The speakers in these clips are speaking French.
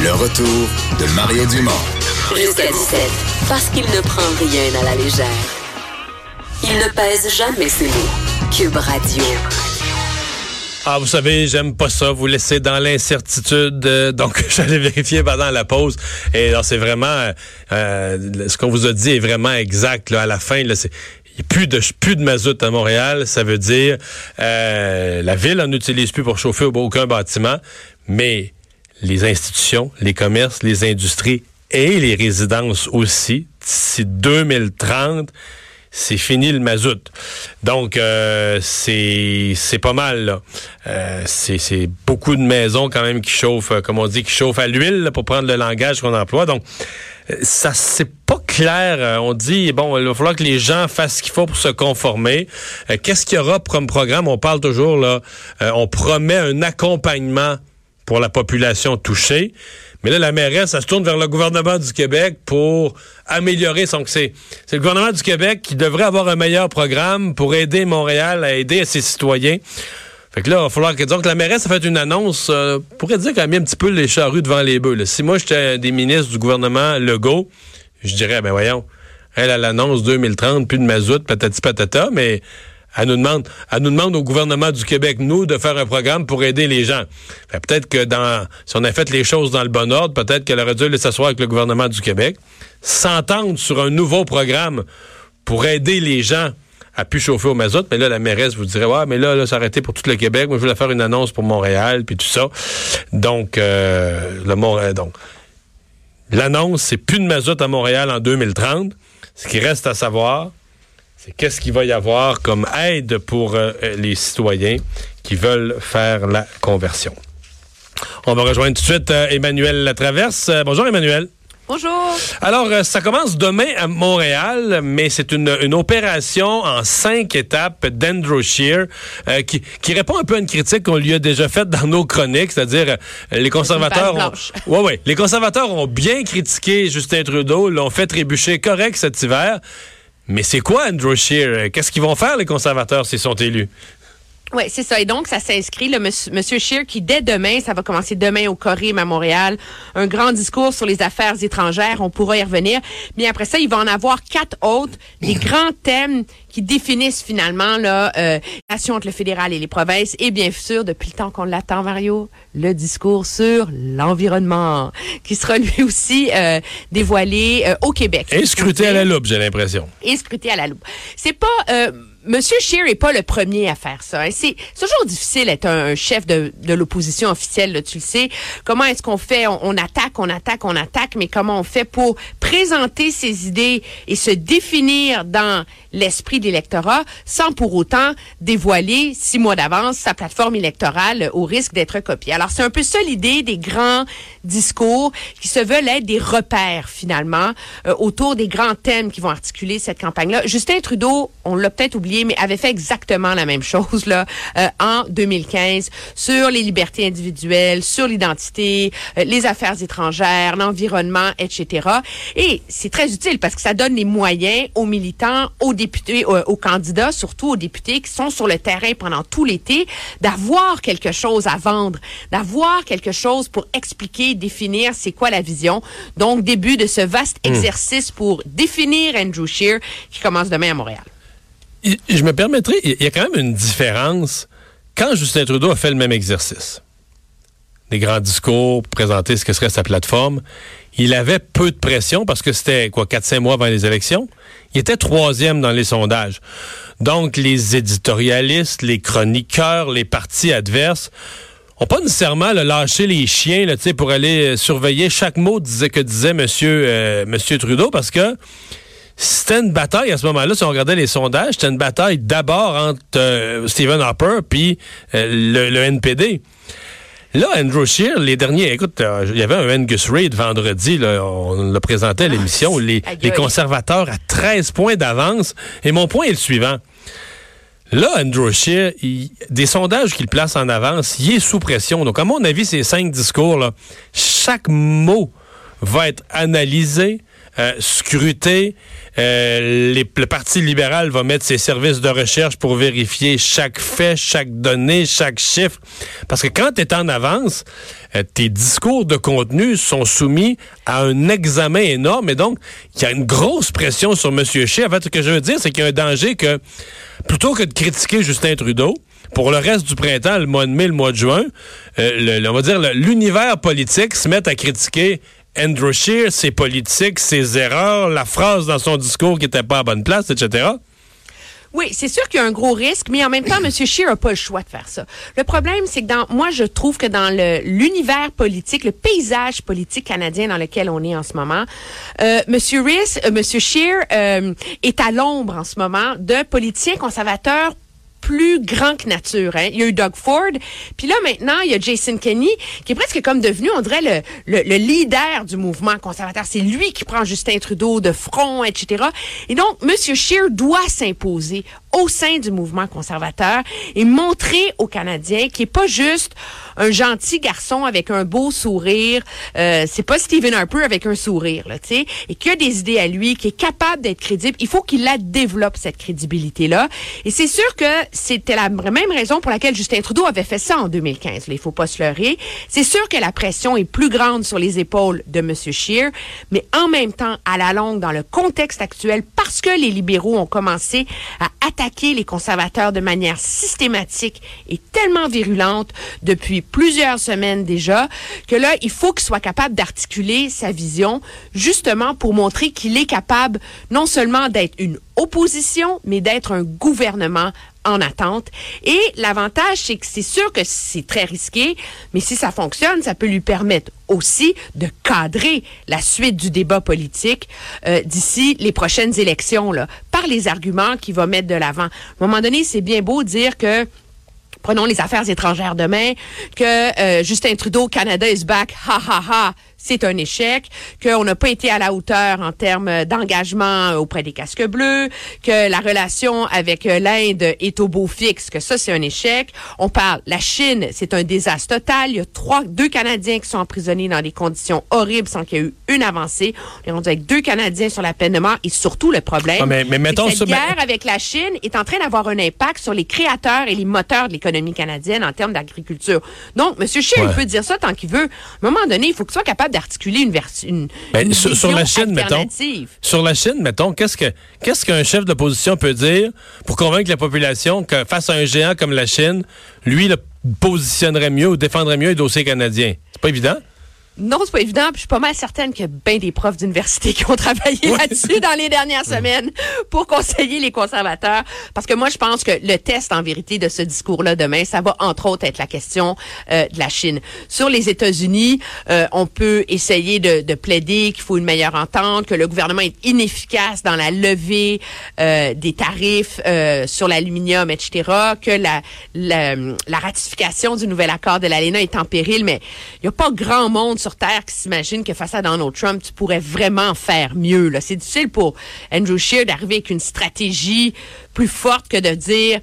Le retour de Mario Dumont. Jusqu'à 17. Parce qu'il ne prend rien à la légère. Il ne pèse jamais ses mots. Cube Radio. Ah, vous savez, j'aime pas ça, vous laisser dans l'incertitude. euh, donc, j'allais vérifier pendant la pause. Et c'est vraiment... euh, euh, ce qu'on vous a dit est vraiment exact. Là, à la fin, là, c'est... Il n'y a plus de, plus de mazout à Montréal. Ça veut dire euh, la ville en utilise plus pour chauffer aucun bâtiment, mais les institutions, les commerces, les industries et les résidences aussi, d'ici 2030, c'est fini le mazout. Donc, euh, c'est pas mal, là. Euh, c'est beaucoup de maisons quand même qui chauffent, euh, comme on dit, qui chauffent à l'huile, pour prendre le langage qu'on emploie. Donc, euh, ça, c'est pas clair. Euh, On dit, bon, il va falloir que les gens fassent ce qu'il faut pour se conformer. Qu'est-ce qu'il y aura comme programme? On parle toujours, là, on promet un accompagnement pour la population touchée. Mais là, la mairesse, elle se tourne vers le gouvernement du Québec pour améliorer son... C'est c'est le gouvernement du Québec qui devrait avoir un meilleur programme pour aider Montréal à aider ses citoyens. Fait que là, il va falloir que... Donc, la mairesse a fait une annonce, euh, pourrait dire qu'elle a mis un petit peu les charrues devant les bœufs. Si moi, j'étais des ministres du gouvernement Legault, je dirais, ben voyons, elle, elle annonce 2030, plus de mazout, patati patata, mais elle nous demande, elle nous demande au gouvernement du Québec, nous, de faire un programme pour aider les gens. Peut-être que dans, si on a fait les choses dans le bon ordre, peut-être qu'elle aurait dû aller s'asseoir avec le gouvernement du Québec, s'entendre sur un nouveau programme pour aider les gens à plus chauffer au mazout. Mais là, la mairesse vous dirait, ouais, mais là, là, arrêté pour tout le Québec. Moi, je voulais faire une annonce pour Montréal, puis tout ça. Donc, euh, le Montréal, donc, l'annonce, c'est plus de mazout à Montréal en 2030. Ce qui reste à savoir, c'est qu'est-ce qu'il va y avoir comme aide pour euh, les citoyens qui veulent faire la conversion? On va rejoindre tout de suite euh, Emmanuel Latraverse. Euh, bonjour Emmanuel. Bonjour. Alors, ça commence demain à Montréal, mais c'est une, une opération en cinq étapes d'Andrew euh, qui, qui répond un peu à une critique qu'on lui a déjà faite dans nos chroniques, c'est-à-dire les conservateurs. Ont, ouais, ouais, les conservateurs ont bien critiqué Justin Trudeau, l'ont fait trébucher correct cet hiver. Mais c'est quoi Andrew Scheer? Qu'est-ce qu'ils vont faire les conservateurs s'ils sont élus? Oui, c'est ça. Et donc, ça s'inscrit, le monsieur, monsieur Scheer, qui dès demain, ça va commencer demain au Corim à Montréal, un grand discours sur les affaires étrangères. On pourra y revenir. Mais après ça, il va en avoir quatre autres, des grands thèmes qui définissent finalement euh, la relation entre le fédéral et les provinces. Et bien sûr, depuis le temps qu'on l'attend, Mario, le discours sur l'environnement, qui sera lui aussi euh, dévoilé euh, au Québec. Et scruté à la loupe, j'ai l'impression. et scruté à la loupe. C'est pas euh, Monsieur Scheer est pas le premier à faire ça. hein. C'est toujours difficile d'être un, chef de, l'opposition officielle, là, tu le sais. Comment est-ce qu'on fait? On attaque, on attaque, on attaque, mais comment on fait pour présenter ses idées et se définir dans l'esprit de l'électorat sans pour autant dévoiler six mois d'avance sa plateforme électorale au risque d'être copiée. Alors c'est un peu ça l'idée des grands discours qui se veulent être des repères finalement euh, autour des grands thèmes qui vont articuler cette campagne-là. Justin Trudeau, on l'a peut-être oublié, mais avait fait exactement la même chose là euh, en 2015 sur les libertés individuelles, sur l'identité, euh, les affaires étrangères, l'environnement, etc. Et c'est très utile parce que ça donne les moyens aux militants, aux députés, aux, aux candidats, surtout aux députés qui sont sur le terrain pendant tout l'été, d'avoir quelque chose à vendre, d'avoir quelque chose pour expliquer, définir c'est quoi la vision. Donc, début de ce vaste exercice pour définir Andrew Scheer qui commence demain à Montréal. Je me permettrai, il y a quand même une différence quand Justin Trudeau a fait le même exercice. Des grands discours présenter ce que serait sa plateforme. Il avait peu de pression parce que c'était quoi, 4-5 mois avant les élections. Il était troisième dans les sondages. Donc, les éditorialistes, les chroniqueurs, les partis adverses ont pas nécessairement lâché les chiens pour aller euh, surveiller chaque mot que disait monsieur, euh, monsieur Trudeau parce que c'était une bataille à ce moment-là, si on regardait les sondages, c'était une bataille d'abord entre euh, Stephen Harper puis le NPD. Là, Andrew Scheer, les derniers, écoute, euh, il y avait un Angus Reid vendredi, là, on le présentait à l'émission, les, conservateurs à 13 points d'avance. Et mon point est le suivant. Là, Andrew Scheer, il- des sondages qu'il place en avance, il est sous pression. Donc, à mon avis, ces cinq discours-là, chaque mot va être analysé, euh, scruté. Euh, le Parti libéral va mettre ses services de recherche pour vérifier chaque fait, chaque donnée, chaque chiffre. Parce que quand tu es en avance, euh, tes discours de contenu sont soumis à un examen énorme. Et donc, il y a une grosse pression sur M. Scheer. En fait, ce que je veux dire, c'est qu'il y a un danger que, plutôt que de critiquer Justin Trudeau, pour le reste du printemps, le mois de mai, le mois de juin, euh, on va dire l'univers politique se met à critiquer Andrew Scheer, ses politiques, ses erreurs, la phrase dans son discours qui n'était pas à bonne place, etc. Oui, c'est sûr qu'il y a un gros risque, mais en même temps, M. Scheer n'a pas le choix de faire ça. Le problème, c'est que dans, moi, je trouve que dans l'univers politique, le paysage politique canadien dans lequel on est en ce moment, euh, M. Riss, euh. Scheer euh, est à l'ombre en ce moment d'un politicien conservateur plus grand que nature. Hein. Il y a eu Doug Ford, puis là maintenant il y a Jason Kenney qui est presque comme devenu, on dirait le, le, le leader du mouvement conservateur. C'est lui qui prend Justin Trudeau de front, etc. Et donc Monsieur Scheer doit s'imposer au sein du mouvement conservateur et montrer aux Canadiens qu'il est pas juste un gentil garçon avec un beau sourire. Euh, c'est pas Stephen Harper avec un sourire, là, tu sais, et qui a des idées à lui, qui est capable d'être crédible. Il faut qu'il la développe cette crédibilité-là. Et c'est sûr que c'était la même raison pour laquelle Justin Trudeau avait fait ça en 2015. Là, il faut pas se leurrer. C'est sûr que la pression est plus grande sur les épaules de M. Scheer, mais en même temps, à la longue, dans le contexte actuel, parce que les libéraux ont commencé à attaquer les conservateurs de manière systématique et tellement virulente depuis plusieurs semaines déjà, que là, il faut qu'il soit capable d'articuler sa vision justement pour montrer qu'il est capable non seulement d'être une opposition, mais d'être un gouvernement en attente. Et l'avantage, c'est que c'est sûr que c'est très risqué, mais si ça fonctionne, ça peut lui permettre aussi de cadrer la suite du débat politique euh, d'ici les prochaines élections, là, par les arguments qu'il va mettre de l'avant. À un moment donné, c'est bien beau dire que prenons les affaires étrangères demain, que euh, Justin Trudeau, Canada is back, ha ha ha, c'est un échec, qu'on n'a pas été à la hauteur en termes d'engagement auprès des casques bleus, que la relation avec l'Inde est au beau fixe, que ça c'est un échec. On parle, la Chine, c'est un désastre total. Il y a trois, deux Canadiens qui sont emprisonnés dans des conditions horribles sans qu'il y ait eu une avancée. On est rendu avec deux Canadiens sur la peine de mort et surtout le problème, Ah, mais- mais que mettons cette mais- guerre avec la Chine est en train d'avoir un impact sur les créateurs et les moteurs de l'économie canadienne en termes d'agriculture. Donc, M. Scheer, Ouais. il peut dire ça tant qu'il veut. À un moment donné, il faut qu'il soit capable d'articuler une version, une, Ben, une sur, sur la Chine, mettons. Sur la Chine, mettons, qu'est-ce que qu'est-ce qu'un chef d'opposition peut dire pour convaincre la population que face à un géant comme la Chine, lui, le positionnerait mieux ou défendrait mieux les dossiers canadiens? C'est pas évident? Non, c'est pas évident. Puis je suis pas mal certaine qu'il y a bien des profs d'université qui ont travaillé Ouais. là-dessus dans les dernières semaines pour conseiller les conservateurs. Parce que moi, je pense que le test, en vérité, de ce discours-là demain, ça va entre autres être la question euh, de la Chine. Sur les États-Unis, euh, on peut essayer de, de plaider qu'il faut une meilleure entente, que le gouvernement est inefficace dans la levée euh, des tarifs euh, sur l'aluminium, etc., que la, la, la ratification du nouvel accord de l'ALENA est en péril, mais il n'y a pas grand monde sur Terre qui s'imagine que face à Donald Trump, tu pourrais vraiment faire mieux. là. C'est difficile pour Andrew Scheer d'arriver avec une stratégie plus forte que de dire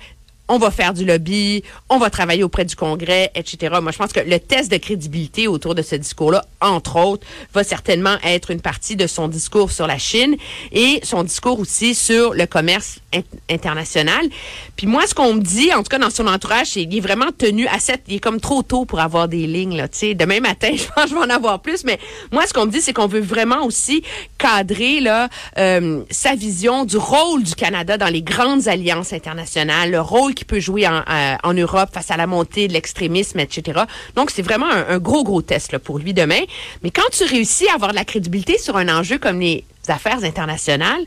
on va faire du lobby, on va travailler auprès du Congrès, etc. Moi, je pense que le test de crédibilité autour de ce discours-là, entre autres, va certainement être une partie de son discours sur la Chine et son discours aussi sur le commerce in- international. Puis moi, ce qu'on me dit, en tout cas dans son entourage, c'est qu'il est vraiment tenu à cette... Il est comme trop tôt pour avoir des lignes, là, tu sais. Demain matin, je pense que je vais en avoir plus, mais moi, ce qu'on me dit, c'est qu'on veut vraiment aussi cadrer, là, euh, sa vision du rôle du Canada dans les grandes alliances internationales, le rôle qu'il peut jouer en, Europe face à la montée de l'extrémisme, etc. Donc, c'est vraiment un, gros, gros test pour lui demain. Mais quand tu réussis à avoir de la crédibilité sur un enjeu comme les affaires internationales,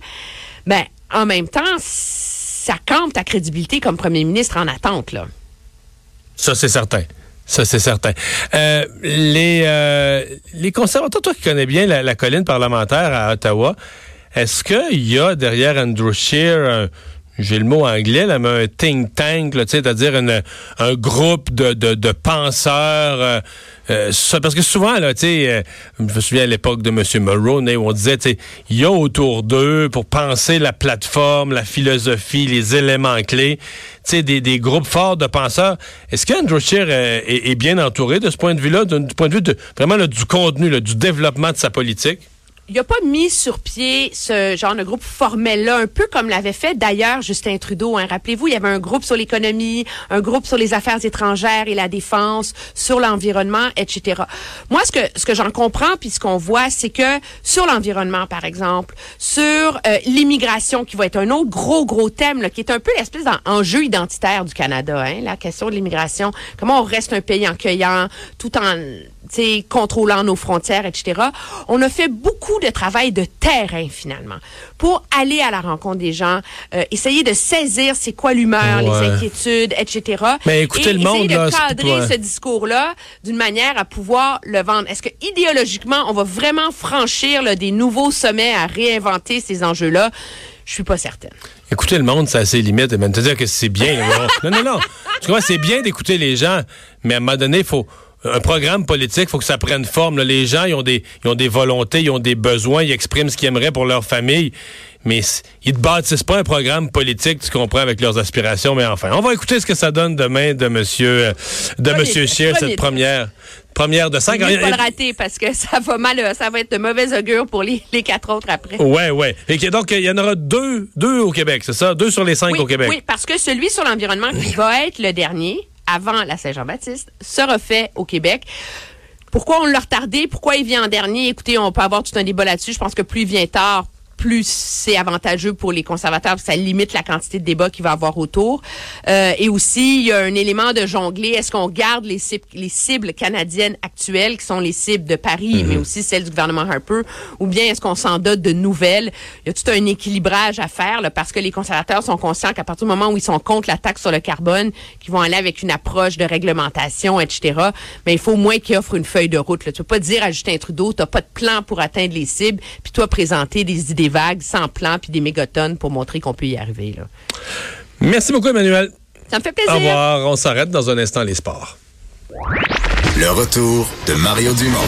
ben, en même temps, ça campe ta crédibilité comme premier ministre en attente, là. Ça, c'est certain. Ça, c'est certain. Euh, les, euh, les conservateurs, toi qui connais bien la, la colline parlementaire à Ottawa, est-ce qu'il y a derrière Andrew Scheer un- j'ai le mot anglais, là, mais un think tank, c'est-à-dire un groupe de, de, penseurs. euh, euh, ça- parce que souvent, là, euh, je me souviens à l'époque de M. Mulroney, où on disait, il y a autour d'eux, pour penser la plateforme, la philosophie, les éléments clés, des, des groupes forts de penseurs. Est-ce qu'Andrew Scheer euh, est, est bien entouré de ce point de vue-là, du point de vue de vraiment du contenu, du développement de sa politique? Il n'a pas mis sur pied ce genre de groupe formel-là, un peu comme l'avait fait d'ailleurs Justin Trudeau. Hein. Rappelez-vous, il y avait un groupe sur l'économie, un groupe sur les affaires étrangères et la défense, sur l'environnement, etc. Moi, ce que ce que j'en comprends, puis ce qu'on voit, c'est que sur l'environnement, par exemple, sur euh, l'immigration, qui va être un autre gros, gros thème, là, qui est un peu l'espèce d'enjeu identitaire du Canada, hein, la question de l'immigration, comment on reste un pays accueillant, tout en contrôlant nos frontières, etc. On a fait beaucoup de travail de terrain, finalement, pour aller à la rencontre des gens, euh, essayer de saisir c'est quoi l'humeur, Ouais. les inquiétudes, etc. Mais écoutez Et le monde, essayer là, de cadrer pas- ce discours-là d'une manière à pouvoir le vendre. Est-ce que idéologiquement, on va vraiment franchir là, des nouveaux sommets à réinventer ces enjeux-là? Je suis pas certaine. Écouter le monde, ça a ses limites. Même te dire que c'est bien. non, non, non. Tu vois, c'est bien d'écouter les gens, mais à un moment donné, il faut un programme politique, il faut que ça prenne forme. là. Les gens, ils ont des, ils ont des volontés, ils ont des besoins, ils expriment ce qu'ils aimeraient pour leur famille, mais ils ne bâtissent pas un programme politique, tu comprends, avec leurs aspirations. Mais enfin, on va écouter ce que ça donne demain de Monsieur, euh, de Premier Monsieur Scheer, cette première, première de cinq. Il ne pas le rater parce que ça va mal, ça va être de mauvais augure pour les, les quatre autres après. Ouais, ouais. Et donc, il y en aura deux, deux au Québec, c'est ça? Deux sur les cinq oui, au Québec. Oui, parce que celui sur l'environnement qui va être le dernier, avant la Saint-Jean-Baptiste, sera fait au Québec. Pourquoi on l'a retardé? Pourquoi il vient en dernier? Écoutez, on peut avoir tout un débat là-dessus. Je pense que plus il vient tard, plus c'est avantageux pour les conservateurs, ça limite la quantité de débats qu'il va avoir autour. Euh, et aussi, il y a un élément de jongler. Est-ce qu'on garde les cibles, les cibles canadiennes actuelles, qui sont les cibles de Paris, mais aussi celles du gouvernement Harper, ou bien est-ce qu'on s'en dote de nouvelles? Il y a tout un équilibrage à faire, là, parce que les conservateurs sont conscients qu'à partir du moment où ils sont contre la taxe sur le carbone, qu'ils vont aller avec une approche de réglementation, etc., mais il faut au moins qu'ils offrent une feuille de route. Là. Tu peux pas dire à Justin Trudeau, t'as pas de plan pour atteindre les cibles, puis toi présenter des idées vagues, sans plan, puis des mégatonnes pour montrer qu'on peut y arriver. Là. Merci beaucoup, Emmanuel. Ça me fait plaisir. Au revoir. On s'arrête dans un instant les sports. Le retour de Mario Dumont.